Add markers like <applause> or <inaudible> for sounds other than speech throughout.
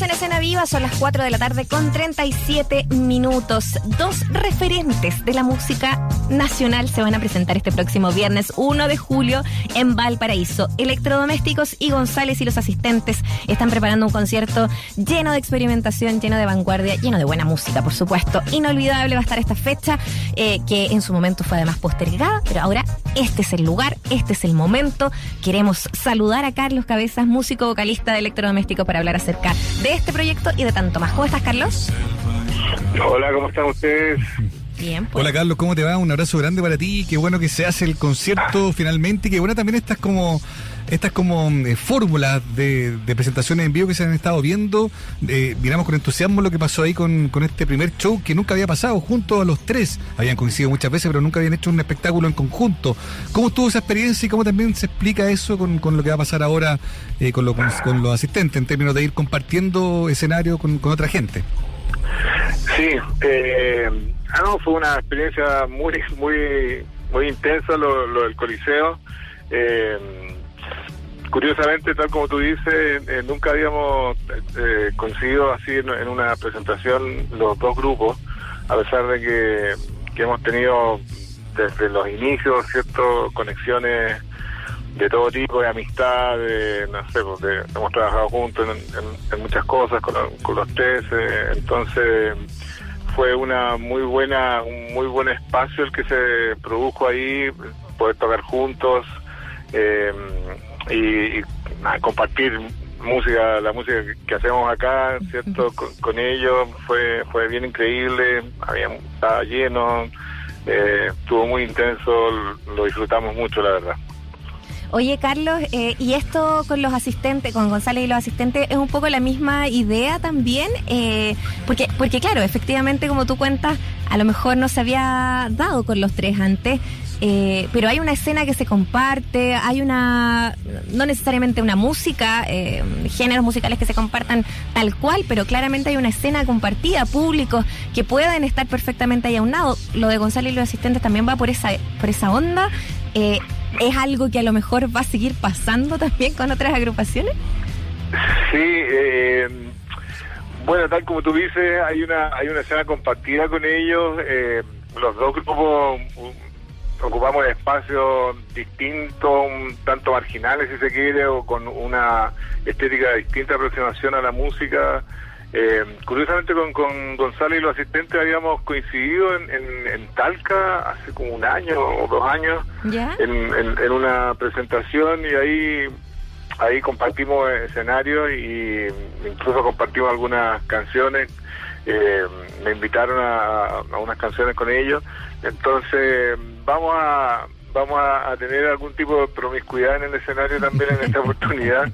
En escena viva, son las 4 de la tarde con 37 minutos. Dos referentes de la música nacional se van a presentar este próximo viernes 1 de julio en Valparaíso. Electrodomésticos y González y los asistentes están preparando un concierto lleno de experimentación, lleno de vanguardia, lleno de buena música, por supuesto. Inolvidable va a estar esta fecha, eh, que en su momento fue además postergada, pero ahora este es el lugar, este es el momento. Queremos saludar a Carlos Cabezas, músico vocalista de Electrodoméstico, para hablar acerca de este proyecto y de tanto más. ¿Cómo estás, Carlos? Hola, ¿cómo están ustedes? <laughs> Bien. Pues. Hola Carlos, ¿cómo te va? Un abrazo grande para ti. Qué bueno que se hace el concierto finalmente. Y qué bueno también estas como estas como eh, fórmulas de, de, presentaciones en vivo que se han estado viendo. Eh, miramos con entusiasmo lo que pasó ahí con, con, este primer show que nunca había pasado junto a los tres. Habían coincidido muchas veces, pero nunca habían hecho un espectáculo en conjunto. ¿Cómo estuvo esa experiencia y cómo también se explica eso con, con lo que va a pasar ahora eh, con, lo, con, con, los asistentes en términos de ir compartiendo escenario con, con otra gente? Sí, eh, ah, no, fue una experiencia muy, muy, muy intensa lo, lo del Coliseo. Eh, curiosamente, tal como tú dices, eh, nunca habíamos eh, coincidido así en, una presentación los dos grupos, a pesar de que, hemos tenido desde los inicios, ¿cierto?, conexiones de todo tipo de amistad, de, no sé, porque hemos trabajado juntos en, muchas cosas con, con los tres, entonces fue una muy buena, un muy buen espacio el que se produjo ahí, poder tocar juntos eh, y, y nada, compartir música, la música que hacemos acá, cierto, con, con ellos fue fue bien increíble, había estaba lleno, eh, estuvo muy intenso, lo disfrutamos mucho, la verdad. Oye, Carlos, eh, ¿y esto con los asistentes, con González y los asistentes, es un poco la misma idea también? Eh, porque, porque claro, efectivamente, como tú cuentas, a lo mejor no se había dado con los tres antes. Eh, pero hay una escena que se comparte, hay una, no necesariamente una música, eh, géneros musicales que se compartan tal cual, pero claramente hay una escena compartida, públicos que pueden estar perfectamente ahí aunado. Lo de González y los asistentes también va por esa, por esa onda. Eh, ¿Es algo que a lo mejor va a seguir pasando también con otras agrupaciones? Sí, eh, bueno, tal como tú dices, hay una hay una escena compartida con ellos. Eh, los dos grupos ocupamos espacios distintos, tanto marginales si se quiere, o con una estética distinta aproximación a la música. Eh, curiosamente con, con Gonzalo y los asistentes habíamos coincidido en, en, en, Talca hace como un año o dos años ¿Ya? en, en, una presentación y ahí ahí compartimos escenarios y incluso compartimos algunas canciones eh, me invitaron a, a, unas canciones con ellos entonces vamos a vamos a, a, tener algún tipo de promiscuidad en el escenario también en esta <laughs> oportunidad.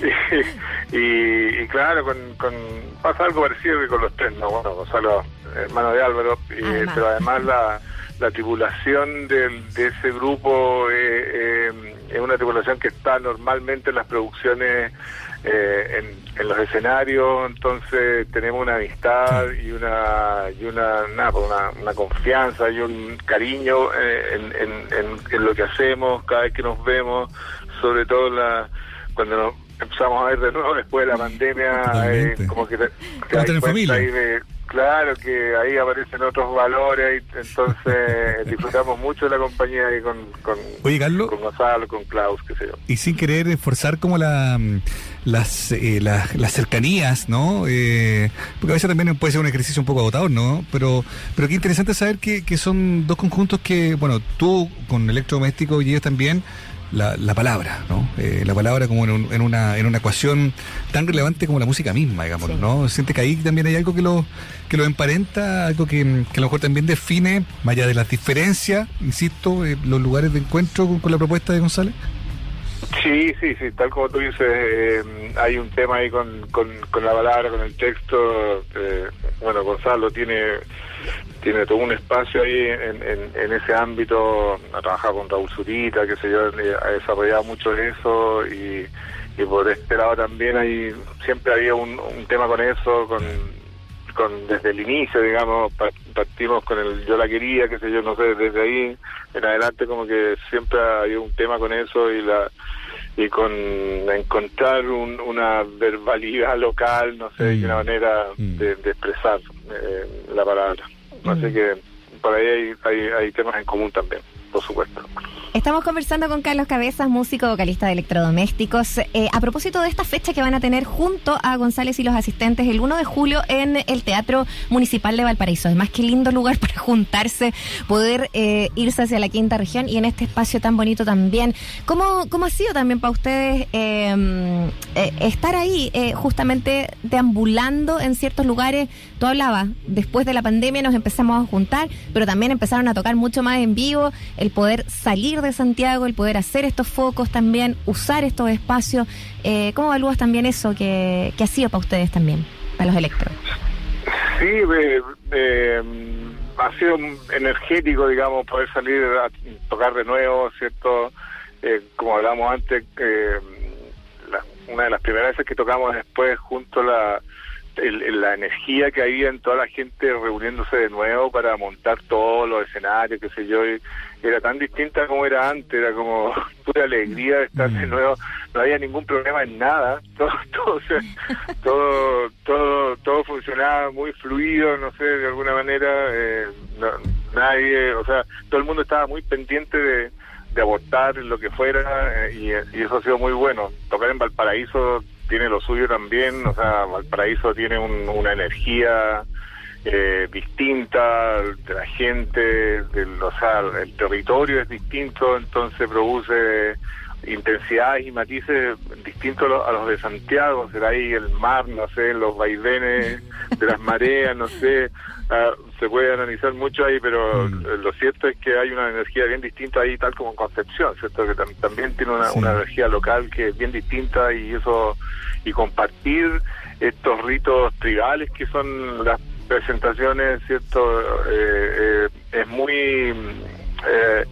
Y, y, y, claro con, con pasa algo parecido que con los tres no bueno Gonzalo hermano de Álvaro pero además la la tripulación de, de ese grupo eh, eh, es una tripulación que está normalmente en las producciones eh, en, en, los escenarios, entonces tenemos una amistad y una y una, nada, pues una, una confianza y un cariño eh, en, en, en, lo que hacemos cada vez que nos vemos, sobre todo la, cuando nos empezamos a ver de nuevo después de la pandemia, eh, como que te, te das cuenta ahí de Claro que ahí aparecen otros valores, entonces <laughs> disfrutamos mucho de la compañía ahí con, con, Oye, Carlos, con Gonzalo, con Klaus, qué sé yo. Y sin querer esforzar como la, las, eh, las, las cercanías, ¿no? Eh, porque a veces también puede ser un ejercicio un poco agotador, ¿no? Pero, pero qué interesante saber que, que son dos conjuntos que, bueno, tú con electrodoméstico y ellos también, la, la, palabra, ¿no? Eh, la palabra como en, un, en, una, en una ecuación tan relevante como la música misma, digamos, sí. ¿no? Siente que ahí también hay algo que lo, que lo emparenta, algo que, que a lo mejor también define, más allá de las diferencias, insisto, eh, los lugares de encuentro con, con, la propuesta de González. Sí, sí, sí, tal como tú dices, eh, hay un tema ahí con, con, con, la palabra, con el texto. Eh, bueno, Gonzalo tiene tiene todo un espacio ahí en, en, en, ese ámbito, ha trabajado con Raúl Zurita, que sé yo, ha desarrollado mucho eso y, y por este lado también hay siempre había un, un tema con eso, con, con desde el inicio, digamos, partimos con el yo la quería, que sé yo, no sé, desde ahí en adelante como que siempre había un tema con eso y la y con encontrar una verbalidad local, no sé, mm. una manera mm. de, expresar eh, la palabra. Así mm. que por ahí hay, hay temas en común también, por supuesto. Estamos conversando con Carlos Cabezas, músico vocalista de electrodomésticos, eh, a propósito de esta fecha que van a tener junto a González y los asistentes el 1 de julio en el Teatro Municipal de Valparaíso. Además, qué lindo lugar <laughs> para juntarse, poder eh, irse hacia la quinta región y en este espacio tan bonito también. ¿Cómo, cómo ha sido también para ustedes em, eh, estar ahí, justamente deambulando en ciertos lugares? Tú hablabas, después de la pandemia nos empezamos a juntar, pero también empezaron a tocar mucho más en vivo, el poder salir de Santiago, el poder hacer estos focos también, usar estos espacios. Eh, ¿Cómo evalúas también eso que, ha sido para ustedes también, para los electros? Sí, eh, ha sido energético, digamos, poder salir a tocar de nuevo, ¿cierto? Eh, como hablábamos antes, una de las primeras veces que tocamos después junto a la la energía que había en toda la gente reuniéndose de nuevo para montar todos los escenarios, qué sé yo, era tan distinta como era antes, era como <laughs> pura alegría de estar de mm. nuevo, no había ningún problema en nada, <laughs> todo, todo, todo, todo, todo funcionaba muy fluido, no sé, de alguna manera, eh, nadie, o sea, todo el mundo estaba muy pendiente de, de abortar lo que fuera eh, y, y eso ha sido muy bueno. Tocar en Valparaíso tiene lo suyo también, o sea, Valparaíso tiene una energía eh, distinta de la gente, del, o sea, el territorio es distinto, entonces produce intensidades y matices distintos a los de Santiago, será ahí el mar, no sé, los vaivenes de las mareas, no sé, ah, se puede analizar mucho ahí, pero mm. lo cierto es que hay una energía bien distinta ahí, tal como en Concepción, ¿cierto? Que también tiene una, una energía local que es bien distinta y eso, y compartir estos ritos tribales que son las presentaciones, ¿cierto? Eh, eh, es muy, eh,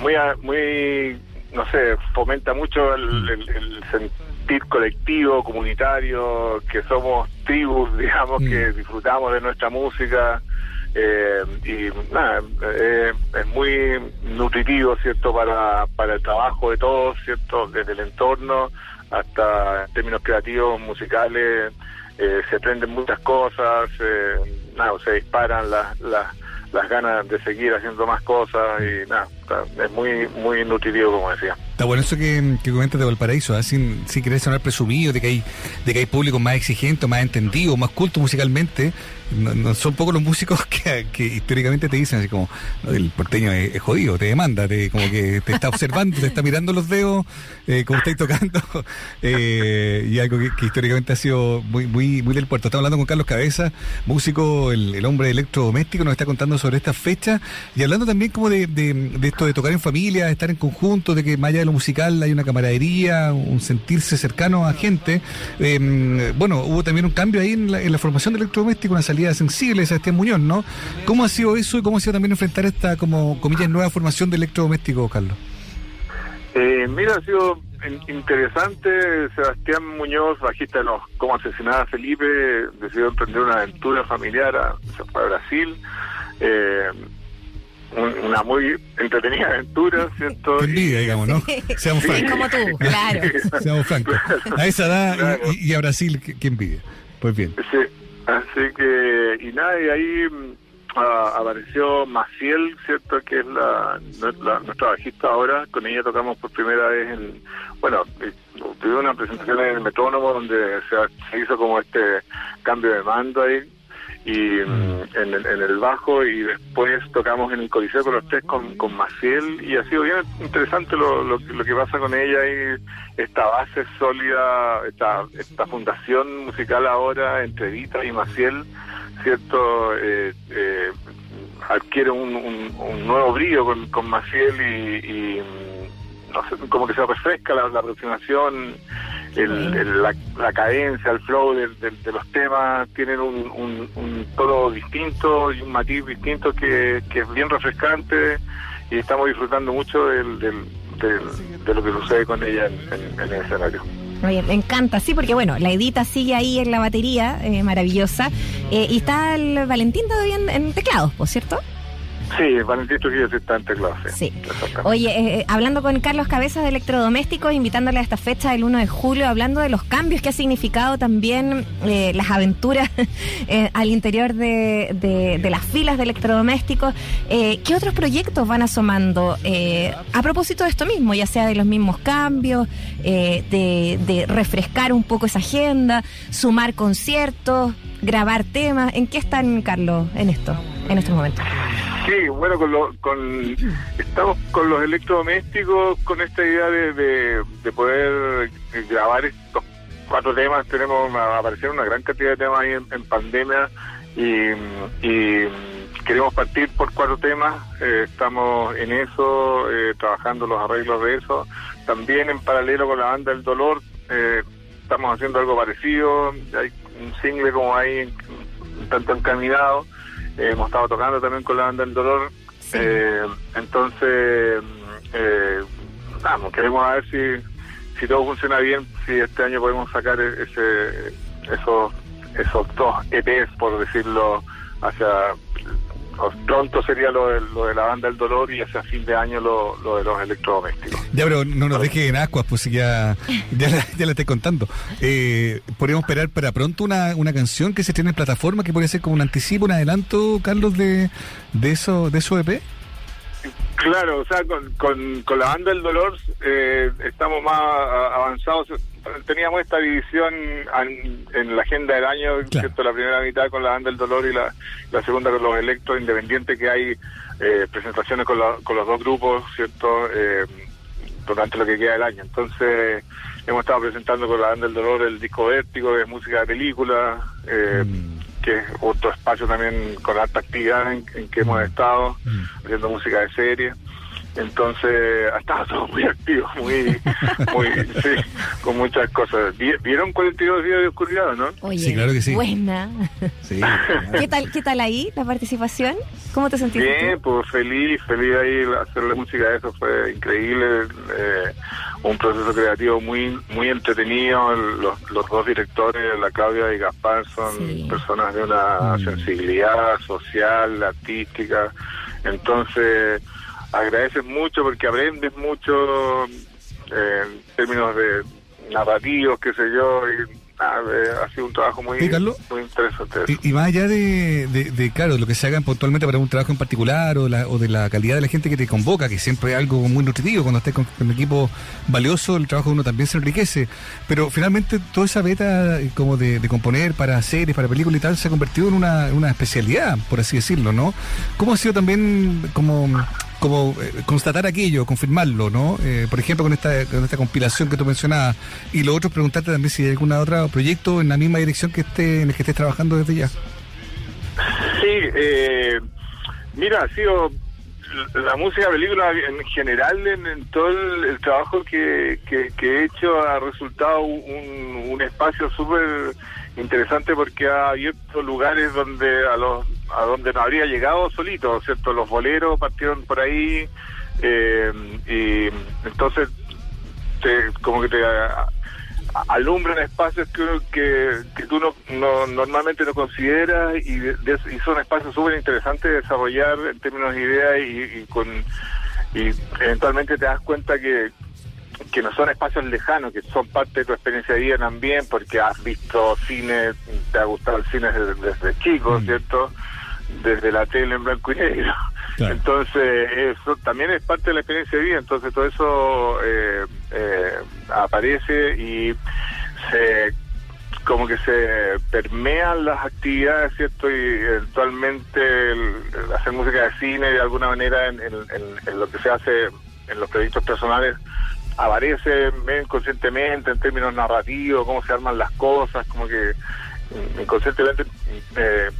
muy, muy no sé, fomenta mucho el, el, sentir colectivo, comunitario, que somos tribus, <laughs> digamos, que mm. disfrutamos de nuestra música. Eh, y nada, eh, es muy nutritivo, ¿cierto?, para, para el trabajo de todos, ¿cierto?, desde el entorno hasta en términos creativos, musicales, eh, se aprenden muchas cosas, nada, se disparan las, las, las ganas de seguir haciendo más cosas y nada, es muy, muy nutritivo, como decía. Está bueno eso que, que comentas de Valparaíso, ¿eh? sin, sin querer sonar presumido de que hay de que hay público más exigente, más entendido, más culto musicalmente. No, son pocos los músicos <laughs> que, que, históricamente te dicen así como el porteño es, jodido, te demanda, te, como que te está observando, te está mirando los dedos, eh, como estáis tocando, <laughs> eh, y algo que, históricamente ha sido muy, muy, muy del puerto. Estamos hablando con Carlos Cabeza, músico, el, el hombre electrodoméstico, nos está contando sobre esta fecha y hablando también como de, de, de esto de tocar en familia, de estar en conjunto, de que más allá musical hay una camaradería, un sentirse cercano a gente. Em, bueno, hubo también un cambio ahí en la, formación de electrodoméstico, una salida sensible de Sebastián Muñoz, ¿no? ¿Cómo ha sido eso y cómo ha sido también enfrentar esta, como comillas, nueva formación de electrodoméstico, Carlos? Eh, mira, ha sido interesante. Sebastián Muñoz, bajista de los Cómo asesinar a Felipe, decidió emprender una aventura familiar, a, a Brasil. Eh, una muy entretenida aventura, ¿cierto? envidia, digamos, ¿no? Seamos francos. como tú, claro. <laughs> Seamos francos. A esa edad y, a Brasil, ¿qué, envidia? Pues bien. Sí, así que, y nada, y ahí mm, apareció Maciel, ¿cierto? Que es la, nuestra bajista ahora. Con ella tocamos por primera vez en, bueno, tuve una presentación en el Metrónomo donde se, se hizo como este cambio de mando ahí y mm, en, el, en, el bajo y después tocamos en el Coliseo con los tres con, con Maciel y ha sido bien interesante lo, lo, que pasa con ella y esta base sólida, esta, esta fundación musical ahora entre Vita y Maciel, ¿cierto? Eh, eh, adquiere un, un, nuevo brillo con, con Maciel y, mm, no sé, como que se refresca la, la aproximación el, la, cadencia, el flow de, los temas tienen un, un, tono distinto y un matiz distinto que, es bien refrescante y estamos disfrutando mucho del, de lo que sucede con ella en, el escenario. Oye, me encanta, sí, porque bueno, la Edita sigue ahí en la batería, eh, maravillosa, eh, y está el Valentín todavía en, en teclados, ¿por cierto? Sí, Valentín Trujillo está en teclado, sí. Oye, eh, eh, hablando con Carlos Cabezas de Electrodomésticos, invitándole a esta fecha del 1 de julio, hablando de los cambios que ha significado también eh, las aventuras <laughs> al interior de, las filas de electrodomésticos. ¿Qué otros proyectos van asomando a propósito de esto mismo, ya sea de los mismos cambios, de, de refrescar un poco esa agenda, sumar conciertos, grabar temas? ¿En qué están, Carlos, en esto, en estos momentos? Sí, bueno, con, lo, con estamos con los electrodomésticos con esta idea de, de, poder grabar estos cuatro temas. Tenemos, aparecieron una gran cantidad de temas ahí en, pandemia y, queremos partir por cuatro temas. Eh, estamos en eso, eh, trabajando los arreglos de eso. También en paralelo con la banda del dolor, eh, estamos haciendo algo parecido. Hay un single como ahí tanto encaminado hemos estado tocando también con la banda del dolor. Eh, entonces, eh, vamos, queremos ver si, si todo funciona bien, si este año podemos sacar ese, esos, esos dos EPs, por decirlo, hacia pronto sería lo de, lo de la banda del dolor y hacia fin de año lo, lo de los electrodomésticos. Ya, pero no nos deje en ascuas, pues ya, ya, ya le estoy contando. Eh, ¿Podríamos esperar para pronto una, una canción que se tiene en plataforma que puede ser como un anticipo, un adelanto, Carlos, de, de, eso, de eso EP? Claro, o sea, con, con, con la banda del dolor eh, estamos más avanzados teníamos esta división en, la agenda del año, La primera mitad con la banda del dolor y la, segunda con los electros independientes que hay eh, presentaciones con, con, los dos grupos, ¿cierto? Eh, durante lo que queda del año. Entonces, hemos estado presentando con la banda del dolor el disco Vértigo, que es música de película, eh, mm. que es otro espacio también con alta actividad en, que hemos mm. estado, mm. haciendo música de serie. Entonces, <laughs> ha estado todo muy activo, muy, muy, sí, con muchas cosas. ¿Vieron 42 días de oscuridad, no? Oye, sí, claro que sí. Buena. Sí. <laughs> ¿Qué tal, qué tal ahí la participación? ¿Cómo te sentiste? Bien, pues feliz, feliz ahí hacer la música, eso fue increíble. Eh, un proceso creativo muy muy entretenido. Los, los dos directores, la Claudia y Gaspar, son personas de una mm. sensibilidad social, artística. Entonces agradeces mucho porque aprendes mucho eh, en términos de narrativos, qué sé yo, y eh, ha sido un trabajo muy, muy interesante. Y, más allá de, de, claro, lo que se hagan puntualmente para un trabajo en particular o, la, o de la calidad de la gente que te convoca, que siempre es algo muy nutritivo, cuando estés con, un equipo valioso, el trabajo de uno también se enriquece. Pero finalmente toda esa beta eh, como de, componer para series, para películas y tal, se ha convertido en una, una especialidad, por así decirlo, ¿no? ¿Cómo ha sido también como como eh, constatar aquello, confirmarlo, ¿no? Eh, por ejemplo, con esta, con esta compilación que tú mencionabas. Y lo otro, preguntarte también si hay algún otro proyecto en la misma dirección que esté, en el que estés trabajando desde ya. Sí, eh, mira, ha sido la música película en general, en, todo el, trabajo que, que, he hecho, ha resultado un, un espacio súper interesante porque ha abierto lugares donde a los a donde no habría llegado solito, ¿cierto? Los boleros partieron por ahí eh, y entonces te, como que te alumbran espacios que, que, que tú no, no, normalmente no consideras y, y son espacios súper interesantes de desarrollar en términos de ideas y, y con y eventualmente te das cuenta que que no son espacios lejanos, que son parte de tu experiencia de vida también, porque has visto cine, te ha gustado el cine desde, chico, mm. ¿cierto? Desde la tele en blanco y negro. Entonces, eso también es parte de la experiencia de vida, entonces todo eso eh, eh, aparece y se como que se permean las actividades, ¿cierto? Y eventualmente hacer música de cine de alguna manera en, en lo que se hace en los proyectos personales aparece inconscientemente en términos narrativos, cómo se arman las cosas, como que inconscientemente eh,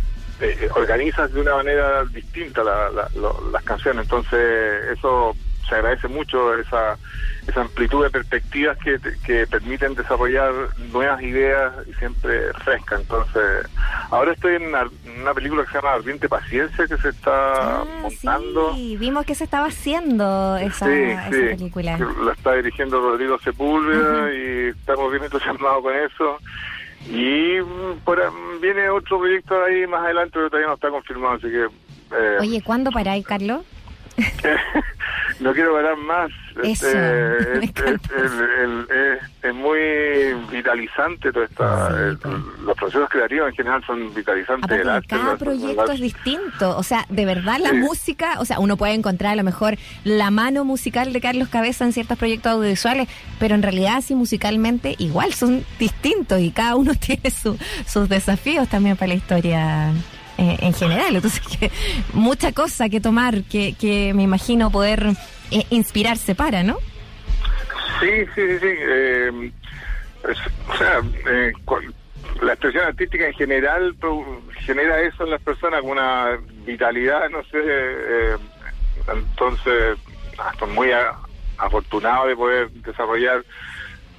eh, organizas de una manera distinta las canciones. Entonces, eso se agradece mucho, esa, esa amplitud de perspectivas que, que permiten desarrollar nuevas ideas y siempre frescas. Entonces, ahora estoy en una, película que se llama Ardiente Paciencia que se está ah, montando. Sí, vimos que se estaba haciendo esa, película. La está dirigiendo Rodrigo Sepúlveda y estamos bien entusiasmados con eso. Y mm, por, viene otro proyecto ahí más adelante, pero todavía no está confirmado, así que Eh, Oye, ¿cuándo paráis, Carlos? No quiero parar más. Eso, Este, es, encanta. es- el- es- es muy vitalizante todo esta, Sí, el- pues. los procesos creativos en general son vitalizantes Aparte arte. cada proyecto es distinto, o sea, de verdad la Sí. música, o sea, uno puede encontrar a lo mejor la mano musical de Carlos Cabeza en ciertos proyectos audiovisuales, pero en realidad sí musicalmente igual son distintos y cada uno <laughs> tiene su- sus desafíos también para la historia eh, en general. Entonces, <laughs> que mucha cosa que tomar, que, que me imagino poder eh, inspirarse para, ¿no? Sí, sí, sí, sí. eh, o sea, eh, la expresión artística en general genera eso en las personas, una vitalidad, no sé. entonces, ah, estoy muy afortunado de poder desarrollar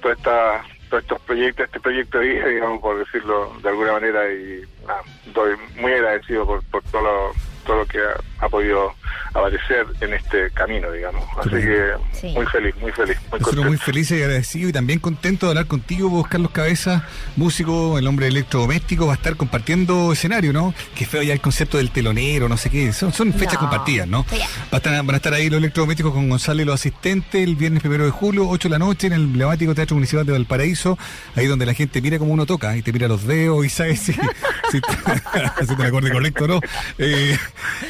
toda esta, todos estos proyectos, este proyecto de vida, digamos, por decirlo de alguna manera, y nada, estoy muy agradecido por, por todo, lo, todo lo que ha, ha podido aparecer en este camino, digamos. Así que Sí. muy feliz, muy feliz, muy Nosotros contento. muy felices y agradecidos y también contentos de hablar contigo, vos, Carlos Cabeza, músico, el hombre electrodoméstico, va a estar compartiendo escenario, ¿no? Que feo ya el concepto del telonero, no sé qué, son, son fechas No. compartidas, ¿no? Sí. Va a estar- van a estar ahí los electrodomésticos con Gonzalo y los asistentes el viernes primero de julio, 8 de la noche, en el emblemático Teatro Municipal de Valparaíso, ahí donde la gente mira como uno toca y te mira los dedos y sabe si, si, <laughs> si <laughs> te acorde correcto o no. Eh,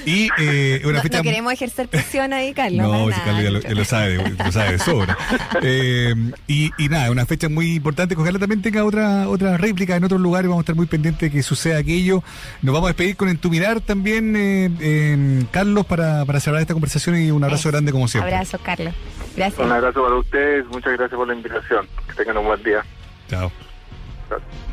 y eh, una No, fecha no queremos ejercer presión ahí, Carlos. no, nada. Carlos ya lo, ya lo sabe, de- lo sabe de sobra. <laughs> Eh, y, y nada, una fecha muy importante. que Ojalá también tenga otra otra réplica en otros lugares. Vamos a estar muy pendientes de que suceda aquello. Nos vamos a despedir con Entumirar también, eh, eh, Carlos, para, para cerrar esta conversación y un abrazo grande como siempre. Abrazo, Carlos. Gracias. Un abrazo para ustedes, muchas gracias por la invitación. Que tengan un buen día. Chao. Chao.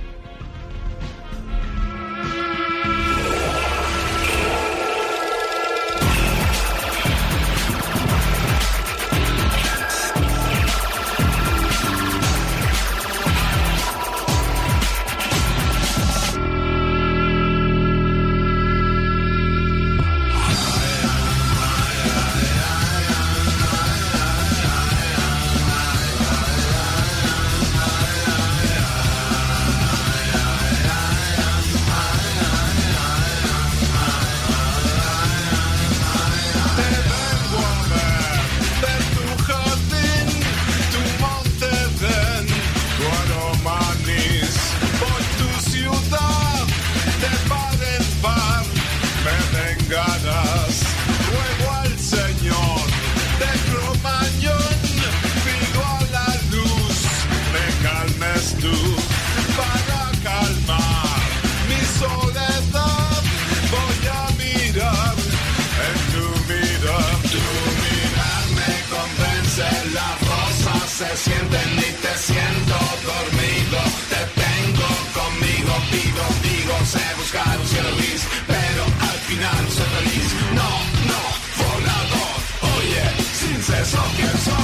Se sienten y te siento dormido, te tengo conmigo, pido, digo, sé buscar un cielo gris, pero al final soy feliz, no, no, volador, oye, sin ceso pienso.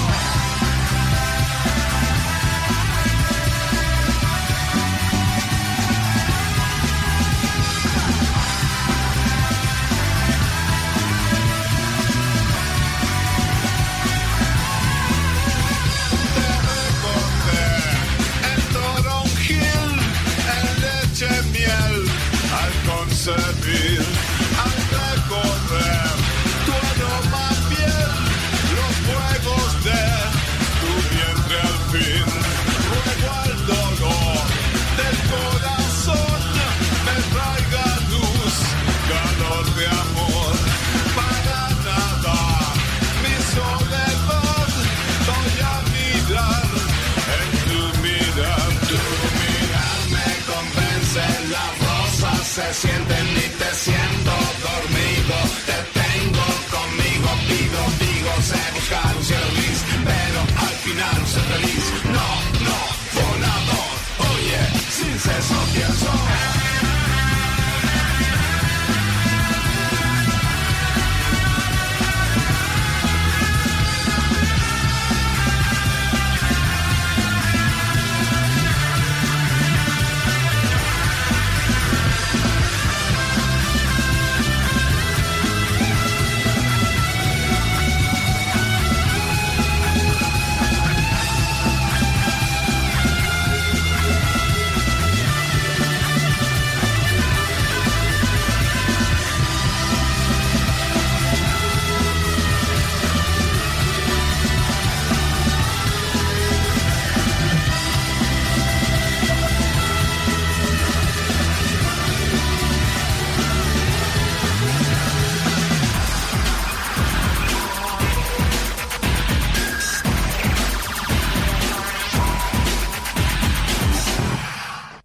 Se sienten